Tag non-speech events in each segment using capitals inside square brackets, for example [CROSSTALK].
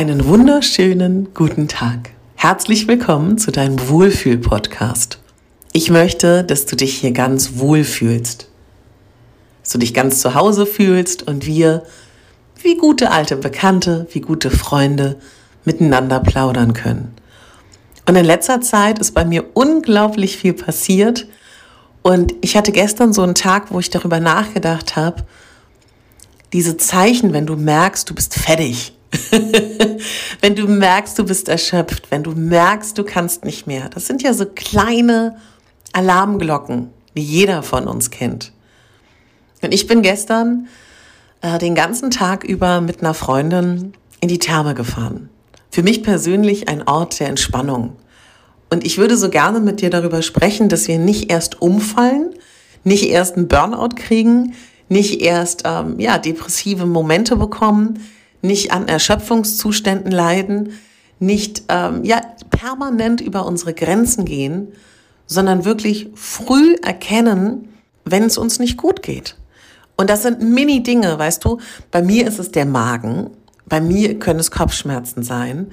Einen wunderschönen guten Tag. Herzlich willkommen zu deinem Wohlfühl-Podcast. Ich möchte, dass du dich hier ganz wohl fühlst. Dass du dich ganz zu Hause fühlst und wir, wie gute alte Bekannte, wie gute Freunde, miteinander plaudern können. Und in letzter Zeit ist bei mir unglaublich viel passiert. Und ich hatte gestern so einen Tag, wo ich darüber nachgedacht habe, diese Zeichen, wenn du merkst, du bist fertig, [LAUGHS] wenn du merkst, du bist erschöpft, wenn du merkst, du kannst nicht mehr. Das sind ja so kleine Alarmglocken, die jeder von uns kennt. Und ich bin gestern äh, den ganzen Tag über mit einer Freundin in die Therme gefahren. Für mich persönlich ein Ort der Entspannung. Und ich würde so gerne mit dir darüber sprechen, dass wir nicht erst umfallen, nicht erst einen Burnout kriegen, nicht erst ähm, ja depressive Momente bekommen, nicht an Erschöpfungszuständen leiden, nicht ähm, ja, permanent über unsere Grenzen gehen, sondern wirklich früh erkennen, wenn es uns nicht gut geht. Und das sind Mini-Dinge, weißt du. Bei mir ist es der Magen, bei mir können es Kopfschmerzen sein,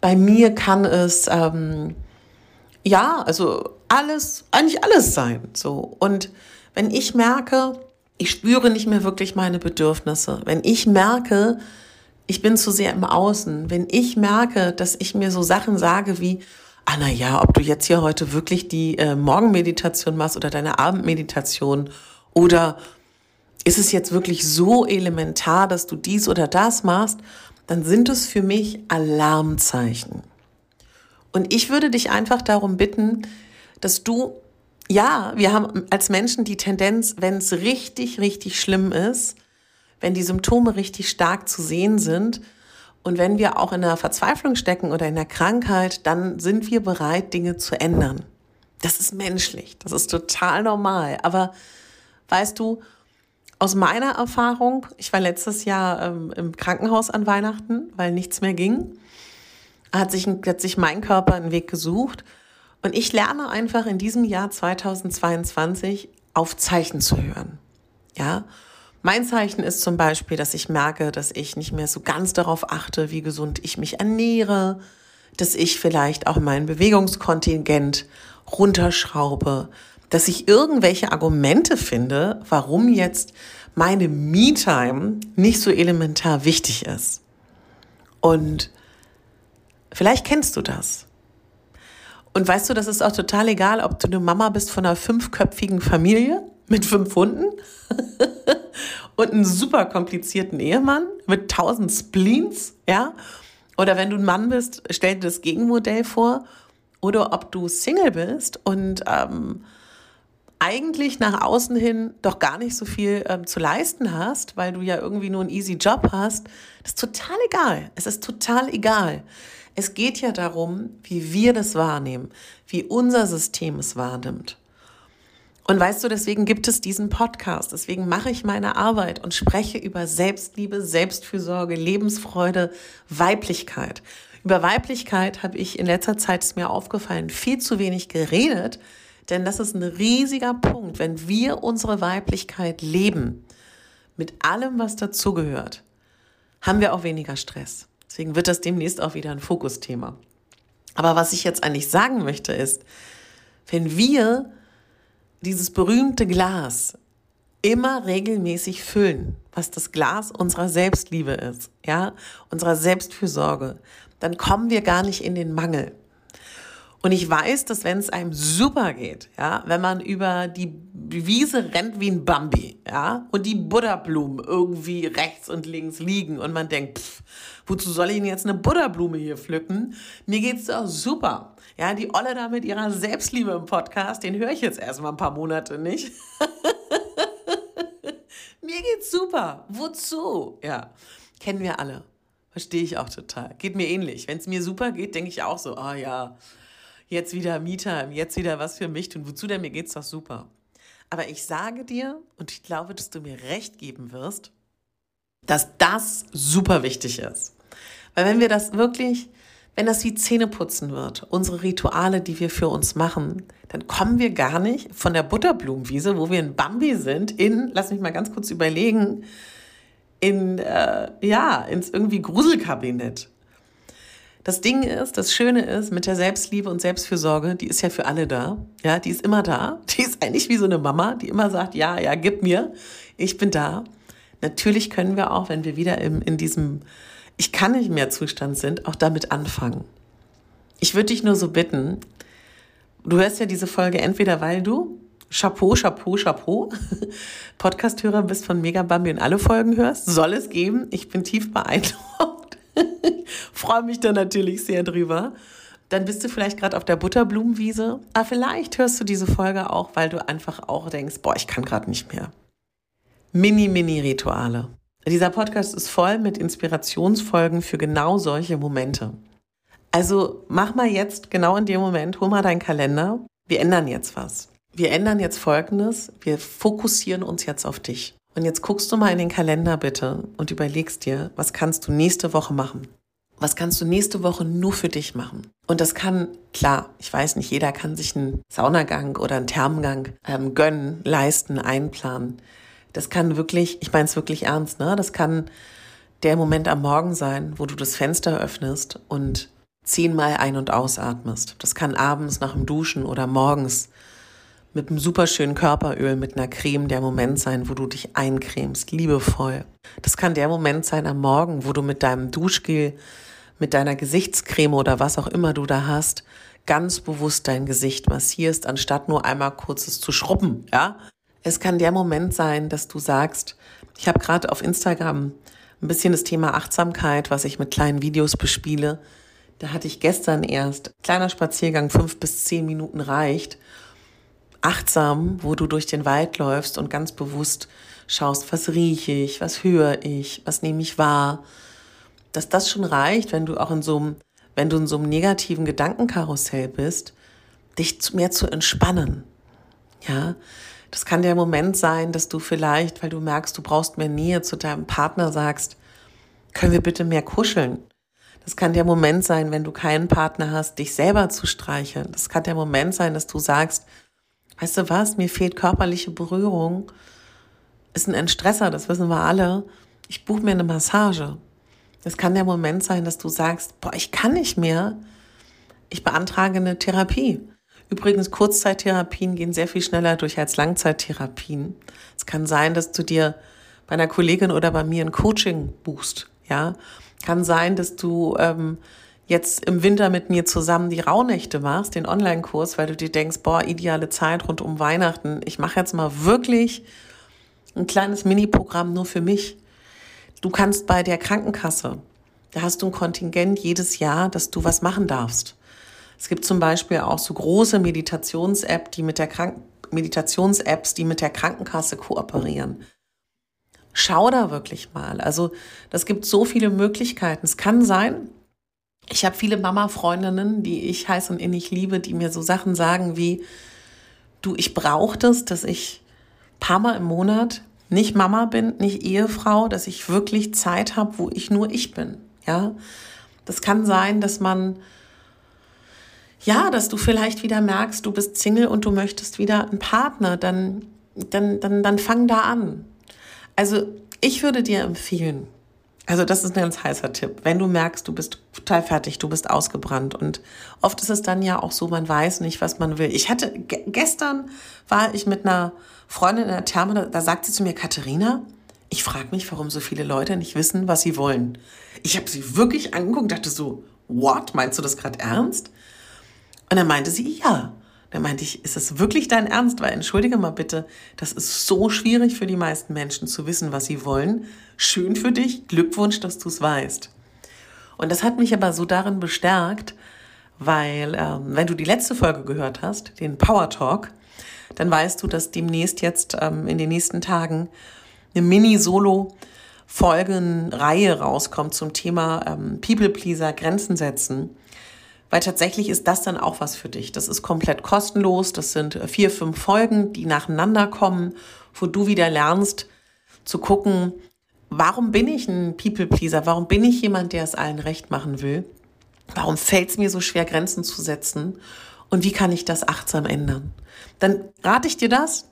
bei mir kann es ähm, ja, also alles, eigentlich alles sein. So und wenn ich merke, ich spüre nicht mehr wirklich meine Bedürfnisse. Wenn ich merke, ich bin zu sehr im Außen, wenn ich merke, dass ich mir so Sachen sage wie, ah na ja, ob du jetzt hier heute wirklich die äh, Morgenmeditation machst oder deine Abendmeditation oder ist es jetzt wirklich so elementar, dass du dies oder das machst, dann sind es für mich Alarmzeichen. Und ich würde dich einfach darum bitten, dass du ja, wir haben als Menschen die Tendenz, wenn es richtig, richtig schlimm ist, wenn die Symptome richtig stark zu sehen sind und wenn wir auch in der Verzweiflung stecken oder in der Krankheit, dann sind wir bereit, Dinge zu ändern. Das ist menschlich, das ist total normal. Aber weißt du, aus meiner Erfahrung, ich war letztes Jahr ähm, im Krankenhaus an Weihnachten, weil nichts mehr ging, hat sich, hat sich mein Körper einen Weg gesucht und ich lerne einfach in diesem Jahr 2022 auf Zeichen zu hören. Ja. Mein Zeichen ist zum Beispiel, dass ich merke, dass ich nicht mehr so ganz darauf achte, wie gesund ich mich ernähre, dass ich vielleicht auch mein Bewegungskontingent runterschraube, dass ich irgendwelche Argumente finde, warum jetzt meine Me-Time nicht so elementar wichtig ist. Und vielleicht kennst du das. Und weißt du, das ist auch total egal, ob du eine Mama bist von einer fünfköpfigen Familie mit fünf Hunden [LAUGHS] und einen super komplizierten Ehemann mit tausend Spleens, ja? Oder wenn du ein Mann bist, stell dir das Gegenmodell vor. Oder ob du Single bist und ähm, eigentlich nach außen hin doch gar nicht so viel ähm, zu leisten hast, weil du ja irgendwie nur einen easy Job hast, das ist total egal. Es ist total egal. Es geht ja darum, wie wir das wahrnehmen, wie unser System es wahrnimmt. Und weißt du, deswegen gibt es diesen Podcast, deswegen mache ich meine Arbeit und spreche über Selbstliebe, Selbstfürsorge, Lebensfreude, Weiblichkeit. Über Weiblichkeit habe ich in letzter Zeit, ist mir aufgefallen, viel zu wenig geredet, denn das ist ein riesiger Punkt. Wenn wir unsere Weiblichkeit leben, mit allem, was dazugehört, haben wir auch weniger Stress. Deswegen wird das demnächst auch wieder ein Fokusthema. Aber was ich jetzt eigentlich sagen möchte ist, wenn wir dieses berühmte Glas immer regelmäßig füllen, was das Glas unserer Selbstliebe ist, ja, unserer Selbstfürsorge, dann kommen wir gar nicht in den Mangel. Und ich weiß, dass wenn es einem super geht, ja, wenn man über die Wiese rennt wie ein Bambi, ja, und die Buddha-Blumen irgendwie rechts und links liegen und man denkt, pff, wozu soll ich denn jetzt eine Buddha-Blume hier pflücken? Mir geht's doch super. Ja, die Olle da mit ihrer Selbstliebe im Podcast, den höre ich jetzt erstmal ein paar Monate nicht. [LAUGHS] Mir geht's super. Wozu? Ja, kennen wir alle. Verstehe ich auch total. Geht mir ähnlich. Wenn es mir super geht, denke ich auch so, ah ja, jetzt wieder Me-Time, jetzt wieder was für mich tun. Wozu denn? Mir geht's doch super. Aber ich sage dir, und ich glaube, dass du mir recht geben wirst, dass das super wichtig ist. Weil wenn wir das wirklich, wenn das wie Zähneputzen wird, unsere Rituale, die wir für uns machen, dann kommen wir gar nicht von der Butterblumenwiese, wo wir in Bambi sind, in, lass mich mal ganz kurz überlegen, in, äh, ja, ins irgendwie Gruselkabinett. Das Ding ist, das Schöne ist, mit der Selbstliebe und Selbstfürsorge, die ist ja für alle da. Ja, die ist immer da. [LAUGHS] Die ist eigentlich wie so eine Mama, die immer sagt, ja, ja, gib mir. Ich bin da. Natürlich können wir auch, wenn wir wieder im, in diesem Ich kann nicht mehr Zustand sind, auch damit anfangen. Ich würde dich nur so bitten, du hörst ja diese Folge entweder, weil du Chapeau, Chapeau, Chapeau. [LAUGHS] Podcasthörer bist von Mega Bambi und alle Folgen hörst. Soll es geben. Ich bin tief beeindruckt. [LAUGHS] Freue mich da natürlich sehr drüber. Dann bist du vielleicht gerade auf der Butterblumenwiese. Aber vielleicht hörst du diese Folge auch, weil du einfach auch denkst, boah, ich kann gerade nicht mehr. Mini, mini Rituale. Dieser Podcast ist voll mit Inspirationsfolgen für genau solche Momente. Also mach mal jetzt genau in dem Moment, hol mal deinen Kalender. Wir ändern jetzt was wir ändern jetzt Folgendes. Wir fokussieren uns jetzt auf dich. Und jetzt guckst du mal in den Kalender bitte und überlegst dir, was kannst du nächste Woche machen? Was kannst du nächste Woche nur für dich machen? Und das kann, klar, ich weiß nicht, jeder kann sich einen Saunagang oder einen Thermengang ähm, gönnen, leisten, einplanen. Das kann wirklich, ich meine es wirklich ernst, ne? Das kann der Moment am Morgen sein, wo du das Fenster öffnest und zehnmal ein- und ausatmest. Das kann abends nach dem Duschen oder morgens mit einem superschönen Körperöl, mit einer Creme der Moment sein, wo du dich eincremst, liebevoll. Das kann der Moment sein am Morgen, wo du mit deinem Duschgel, mit deiner Gesichtscreme oder was auch immer du da hast, ganz bewusst dein Gesicht massierst, anstatt nur einmal kurzes zu schrubben, ja? Es kann der Moment sein, dass du sagst, ich habe gerade auf Instagram ein bisschen das Thema Achtsamkeit, was ich mit kleinen Videos bespiele. Da hatte ich gestern erst kleiner Spaziergang, fünf bis zehn Minuten reicht achtsam, wo du durch den Wald läufst und ganz bewusst schaust, was rieche ich, was höre ich, was nehme ich wahr, dass das schon reicht, wenn du auch in so einem, wenn du in so einem negativen Gedankenkarussell bist, dich mehr zu entspannen. Ja, das kann der Moment sein, dass du vielleicht, weil du merkst, du brauchst mehr Nähe zu deinem Partner, sagst, können wir bitte mehr kuscheln? Das kann der Moment sein, wenn du keinen Partner hast, dich selber zu streicheln. Das kann der Moment sein, dass du sagst, weißt du was, mir fehlt körperliche Berührung, ist ein Entstresser, das wissen wir alle. Ich buche mir eine Massage. Es kann der Moment sein, dass du sagst, boah, ich kann nicht mehr. Ich beantrage eine Therapie. Übrigens, Kurzzeittherapien gehen sehr viel schneller durch als Langzeittherapien. Es kann sein, dass du dir bei einer Kollegin oder bei mir ein Coaching buchst. Ja, kann sein, dass du ähm, jetzt im Winter mit mir zusammen die Rauhnächte machst, den Online-Kurs, weil du dir denkst, boah, ideale Zeit rund um Weihnachten. Ich mache jetzt mal wirklich ein kleines Mini-Programm nur für mich. Du kannst bei der Krankenkasse, da hast du ein Kontingent jedes Jahr, dass du was machen darfst. Es gibt zum Beispiel auch so große Meditations-App, die mit der Krank Meditations-Apps, die mit der Krankenkasse kooperieren. Schau da wirklich mal. Also, das gibt so viele Möglichkeiten. Es kann sein, ich habe viele Mama-Freundinnen, die ich heiß und innig liebe, die mir so Sachen sagen wie, du, ich brauche das, dass ich paar Mal im Monat nicht Mama bin, nicht Ehefrau, dass ich wirklich Zeit habe, wo ich nur ich bin. Ja, das kann sein, dass man ja, dass du vielleicht wieder merkst, du bist Single und du möchtest wieder einen Partner, dann dann dann dann fang da an. Also ich würde dir empfehlen, also das ist ein ganz heißer Tipp. Wenn du merkst, du bist total fertig, du bist ausgebrannt und oft ist es dann ja auch so, man weiß nicht, was man will. Ich hatte gestern war ich mit einer Freundin in der Therme, da, sagt sie zu mir, Katharina, ich frage mich, warum so viele Leute nicht wissen, was sie wollen. Ich habe sie wirklich angeguckt, dachte so, what? Meinst du das gerade ernst? Und dann meinte sie, ja. Da meinte ich, ist es wirklich dein Ernst? Weil entschuldige mal bitte, das ist so schwierig für die meisten Menschen zu wissen, was sie wollen. Schön für dich, Glückwunsch, dass du es weißt. Und das hat mich aber so darin bestärkt, weil ähm, wenn du die letzte Folge gehört hast, den Power Talk, dann weißt du, dass demnächst jetzt ähm, in den nächsten Tagen eine Mini-Solo Folgenreihe rauskommt zum Thema ähm, People Pleaser, Grenzen setzen. Weil tatsächlich ist das dann auch was für dich. Das ist komplett kostenlos. Das sind äh, vier, fünf Folgen, die nacheinander kommen, wo du wieder lernst zu gucken, warum bin ich ein People Pleaser? Warum bin ich jemand, der es allen recht machen will? Warum fällt es mir so schwer, Grenzen zu setzen? Und wie kann ich das achtsam ändern? Dann rate ich dir das.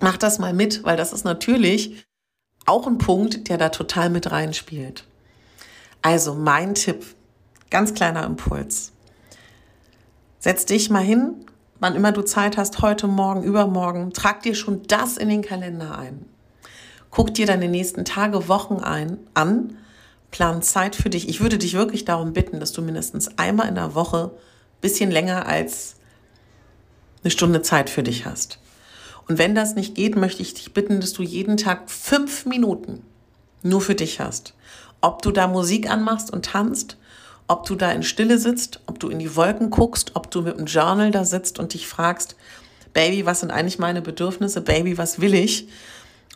Mach das mal mit, weil das ist natürlich auch ein Punkt, der da total mit reinspielt. Also mein Tipp, ganz kleiner Impuls. Setz dich mal hin, wann immer du Zeit hast, heute, morgen, übermorgen, trag dir schon das in den Kalender ein. Guck dir deine nächsten Tage, Wochen ein, an, plan Zeit für dich. Ich würde dich wirklich darum bitten, dass du mindestens einmal in der Woche bisschen länger als eine Stunde Zeit für dich hast. Und wenn das nicht geht, möchte ich dich bitten, dass du jeden Tag fünf Minuten nur für dich hast. Ob du da Musik anmachst und tanzt, ob du da in Stille sitzt, ob du in die Wolken guckst, ob du mit einem Journal da sitzt und dich fragst, Baby, was sind eigentlich meine Bedürfnisse? Baby, was will ich?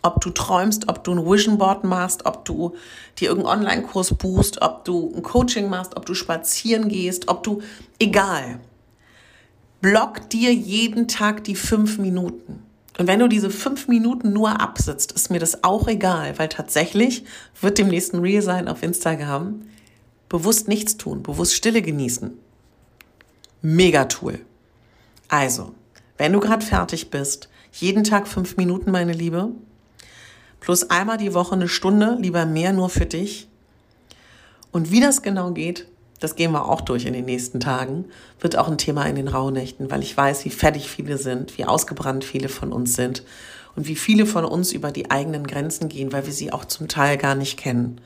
Ob du träumst, ob du ein Vision Board machst, ob du dir irgendeinen Online-Kurs buchst, ob du ein Coaching machst, ob du spazieren gehst, ob du, egal. Block dir jeden Tag die fünf Minuten. Und wenn du diese fünf Minuten nur absitzt, ist mir das auch egal, weil tatsächlich wird dem nächsten Reel sein auf Instagram bewusst nichts tun, bewusst Stille genießen. Mega Tool. Also, wenn du gerade fertig bist, jeden Tag fünf Minuten, meine Liebe, plus einmal die Woche eine Stunde, lieber mehr nur für dich. Und wie das genau geht, das gehen wir auch durch in den nächsten Tagen, wird auch ein Thema in den Rauhnächten, weil ich weiß, wie fertig viele sind, wie ausgebrannt viele von uns sind und wie viele von uns über die eigenen Grenzen gehen, weil wir sie auch zum Teil gar nicht kennen.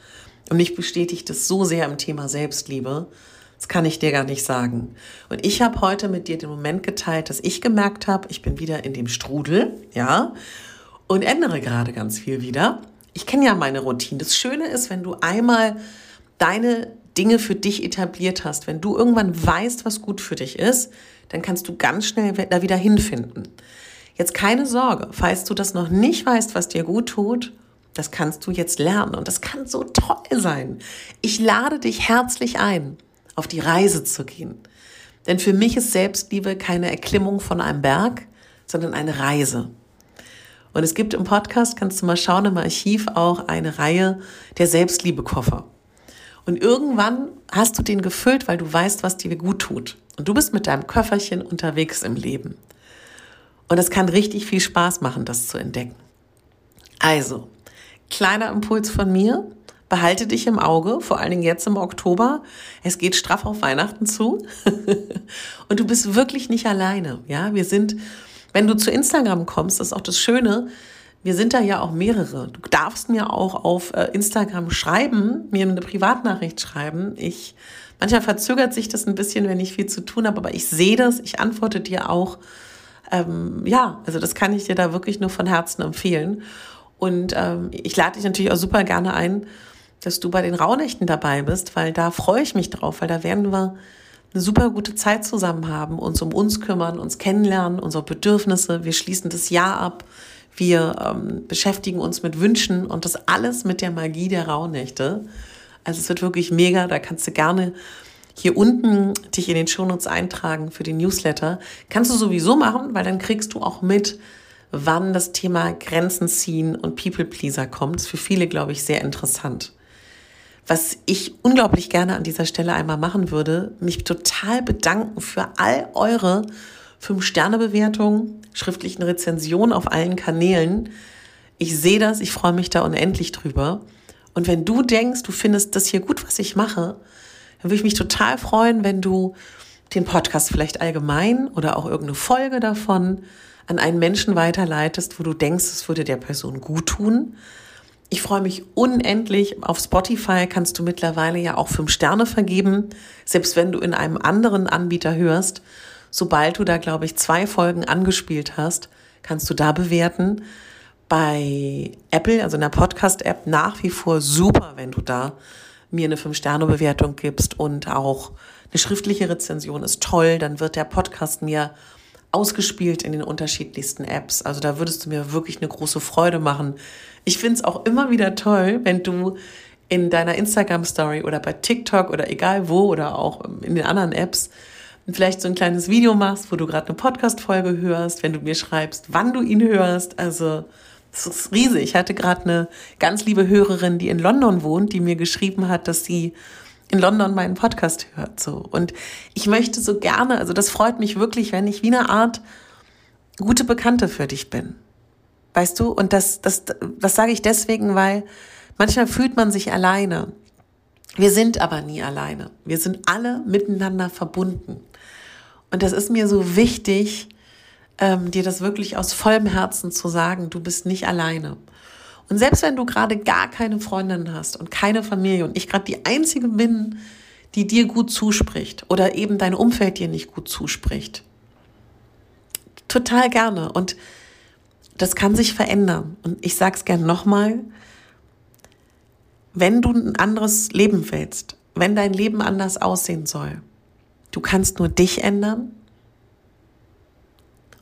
Und mich bestätigt es so sehr im Thema Selbstliebe, das kann ich dir gar nicht sagen. Und ich habe heute mit dir den Moment geteilt, dass ich gemerkt habe, ich bin wieder in dem Strudel, ja, und ändere gerade ganz viel wieder. Ich kenne ja meine Routine. Das Schöne ist, wenn du einmal deine Dinge für dich etabliert hast, wenn du irgendwann weißt, was gut für dich ist, dann kannst du ganz schnell da wieder hinfinden. Jetzt keine Sorge, falls du das noch nicht weißt, was dir gut tut, das kannst du jetzt lernen und das kann so toll sein. Ich lade dich herzlich ein, auf die Reise zu gehen. Denn für mich ist Selbstliebe keine Erklimmung von einem Berg, sondern eine Reise. Und es gibt im Podcast, kannst du mal schauen, im Archiv auch eine Reihe der Selbstliebekoffer. Und irgendwann hast du den gefüllt, weil du weißt, was dir gut tut. Und du bist mit deinem Köfferchen unterwegs im Leben. Und es kann richtig viel Spaß machen, das zu entdecken. Also, kleiner Impuls von mir. Behalte dich im Auge, vor allen Dingen jetzt im Oktober. Es geht straff auf Weihnachten zu. [LAUGHS] und du bist wirklich nicht alleine. Ja, wir sind, wenn du zu Instagram kommst, das ist auch das Schöne, wir sind da ja auch mehrere. Du darfst mir auch auf äh, Instagram schreiben, mir eine Privatnachricht schreiben. Ich, manchmal verzögert sich das ein bisschen, wenn ich viel zu tun habe, aber ich sehe das, ich antworte dir auch. Ähm, ja, also das kann ich dir da wirklich nur von Herzen empfehlen. Und ähm, ich lade dich natürlich auch super gerne ein, dass du bei den Rauhnächten dabei bist, weil da freue ich mich drauf, weil da werden wir eine super gute Zeit zusammen haben, uns um uns kümmern, uns kennenlernen, unsere Bedürfnisse. Wir schließen das Jahr ab. Wir ähm, beschäftigen uns mit Wünschen und das alles mit der Magie der Rauhnächte. Also es wird wirklich mega. Da kannst du gerne hier unten dich in den Shownotes eintragen für den Newsletter. Kannst du sowieso machen, weil dann kriegst du auch mit, wann das Thema Grenzen ziehen und People Pleaser kommt. Ist für viele, glaube ich, sehr interessant. Was ich unglaublich gerne an dieser Stelle einmal machen würde, mich total bedanken für all eure 5-Sterne-Bewertungen, schriftlichen Rezensionen auf allen Kanälen. Ich sehe das, ich freue mich da unendlich drüber. Und wenn du denkst, du findest das hier gut, was ich mache, dann würde ich mich total freuen, wenn du den Podcast vielleicht allgemein oder auch irgendeine Folge davon an einen Menschen weiterleitest, wo du denkst, es würde der Person gut tun. Ich freue mich unendlich. Auf Spotify kannst du mittlerweile ja auch fünf Sterne vergeben, selbst wenn du in einem anderen Anbieter hörst sobald du da, glaube ich, zwei Folgen angespielt hast, kannst du da bewerten. Bei Apple, also in der Podcast-App, nach wie vor super, wenn du da mir eine Fünf-Sterne-Bewertung gibst und auch eine schriftliche Rezension ist toll. Dann wird der Podcast mir ausgespielt in den unterschiedlichsten Apps. Also da würdest du mir wirklich eine große Freude machen. Ich finde es auch immer wieder toll, wenn du in deiner Instagram-Story oder bei TikTok oder egal wo oder auch in den anderen Apps vielleicht so ein kleines Video machst, wo du gerade eine Podcast-Folge hörst, wenn du mir schreibst, wann du ihn hörst. Also das ist riesig. Ich hatte gerade eine ganz liebe Hörerin, die in London wohnt, die mir geschrieben hat, dass sie in London meinen Podcast hört. So. Und ich möchte so gerne, also das freut mich wirklich, wenn ich wie eine Art gute Bekannte für dich bin. Weißt du? Und das, das, das sage ich deswegen, weil manchmal fühlt man sich alleine. Wir sind aber nie alleine. Wir sind alle miteinander verbunden. Und das ist mir so wichtig, ähm, dir das wirklich aus vollem Herzen zu sagen, du bist nicht alleine. Und selbst wenn du gerade gar keine Freundin hast und keine Familie und ich gerade die Einzige bin, die dir gut zuspricht oder eben dein Umfeld dir nicht gut zuspricht, total gerne. Und das kann sich verändern. Und ich sage es gern nochmal, wenn du ein anderes Leben willst, wenn dein Leben anders aussehen soll, du kannst nur dich ändern.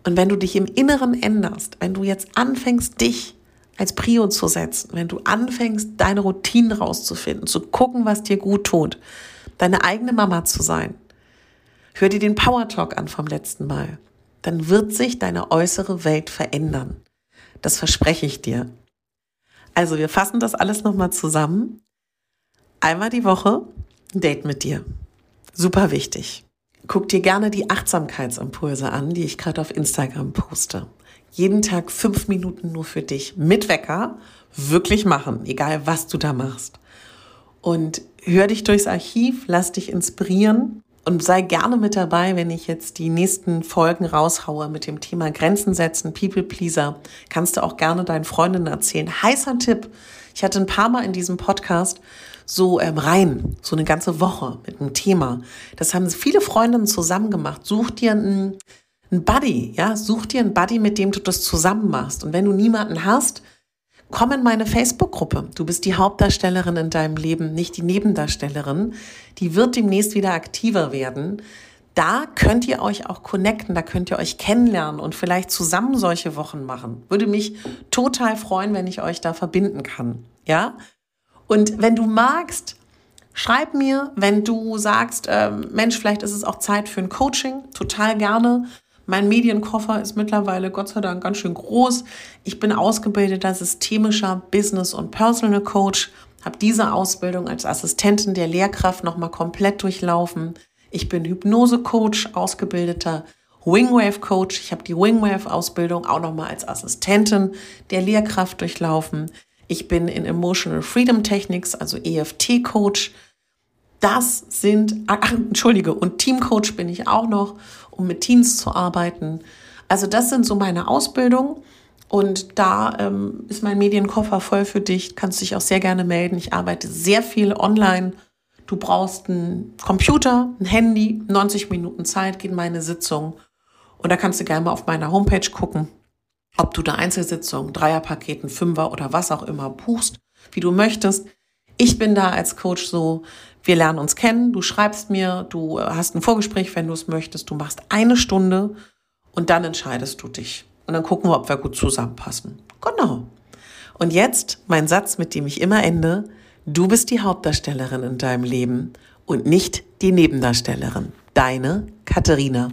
Und wenn du dich im Inneren änderst, wenn du jetzt anfängst, dich als Prio zu setzen, wenn du anfängst, deine Routinen rauszufinden, zu gucken, was dir gut tut, deine eigene Mama zu sein, hör dir den Power Talk an vom letzten Mal, dann wird sich deine äußere Welt verändern. Das verspreche ich dir. Also wir fassen das alles nochmal zusammen. Einmal die Woche ein Date mit dir. Super wichtig. Guck dir gerne die Achtsamkeitsimpulse an, die ich gerade auf Instagram poste. Jeden Tag fünf Minuten nur für dich mit Wecker wirklich machen, egal was du da machst. Und hör dich durchs Archiv, lass dich inspirieren und sei gerne mit dabei, wenn ich jetzt die nächsten Folgen raushaue mit dem Thema Grenzen setzen, People Pleaser. Kannst du auch gerne deinen Freundinnen erzählen. Heißer Tipp. Ich hatte ein paar Mal in diesem Podcast so ähm, rein, so eine ganze Woche mit einem Thema. Das haben viele Freundinnen zusammen gemacht. Such dir einen, einen Buddy, ja, such dir einen Buddy, mit dem du das zusammen machst. Und wenn du niemanden hast, komm in meine Facebook-Gruppe. Du bist die Hauptdarstellerin in deinem Leben, nicht die Nebendarstellerin. Die wird demnächst wieder aktiver werden. Da könnt ihr euch auch connecten, da könnt ihr euch kennenlernen und vielleicht zusammen solche Wochen machen. Würde mich total freuen, wenn ich euch da verbinden kann. Ja? Und wenn du magst, schreib mir, wenn du sagst, äh, Mensch, vielleicht ist es auch Zeit für ein Coaching, total gerne. Mein Medienkoffer ist mittlerweile Gott sei Dank ganz schön groß. Ich bin ausgebildeter systemischer Business- und Personal Coach, habe diese Ausbildung als Assistentin der Lehrkraft nochmal komplett durchlaufen. Ich bin Hypnose-Coach, ausgebildeter Wingwave-Coach. Ich habe die Wingwave-Ausbildung auch nochmal als Assistentin der Lehrkraft durchlaufen. Ich bin in Emotional Freedom Techniques, also EFT-Coach. Das sind, ach, entschuldige, und Teamcoach bin ich auch noch, um mit Teams zu arbeiten. Also das sind so meine Ausbildungen. Und da ähm, ist mein Medienkoffer voll für dich. Kannst dich auch sehr gerne melden. Ich arbeite sehr viel online. Du brauchst einen Computer, ein Handy, 90 Minuten Zeit, geht meine Sitzung. Und da kannst du gerne mal auf meiner Homepage gucken, ob du da Einzelsitzungen, Dreierpaketen, Fünfer oder was auch immer buchst, wie du möchtest. Ich bin da als Coach so, wir lernen uns kennen, du schreibst mir, du hast ein Vorgespräch, wenn du es möchtest, du machst eine Stunde und dann entscheidest du dich. Und dann gucken wir, ob wir gut zusammenpassen. Genau. Und jetzt mein Satz, mit dem ich immer ende. Du bist die Hauptdarstellerin in deinem Leben und nicht die Nebendarstellerin. Deine Katharina.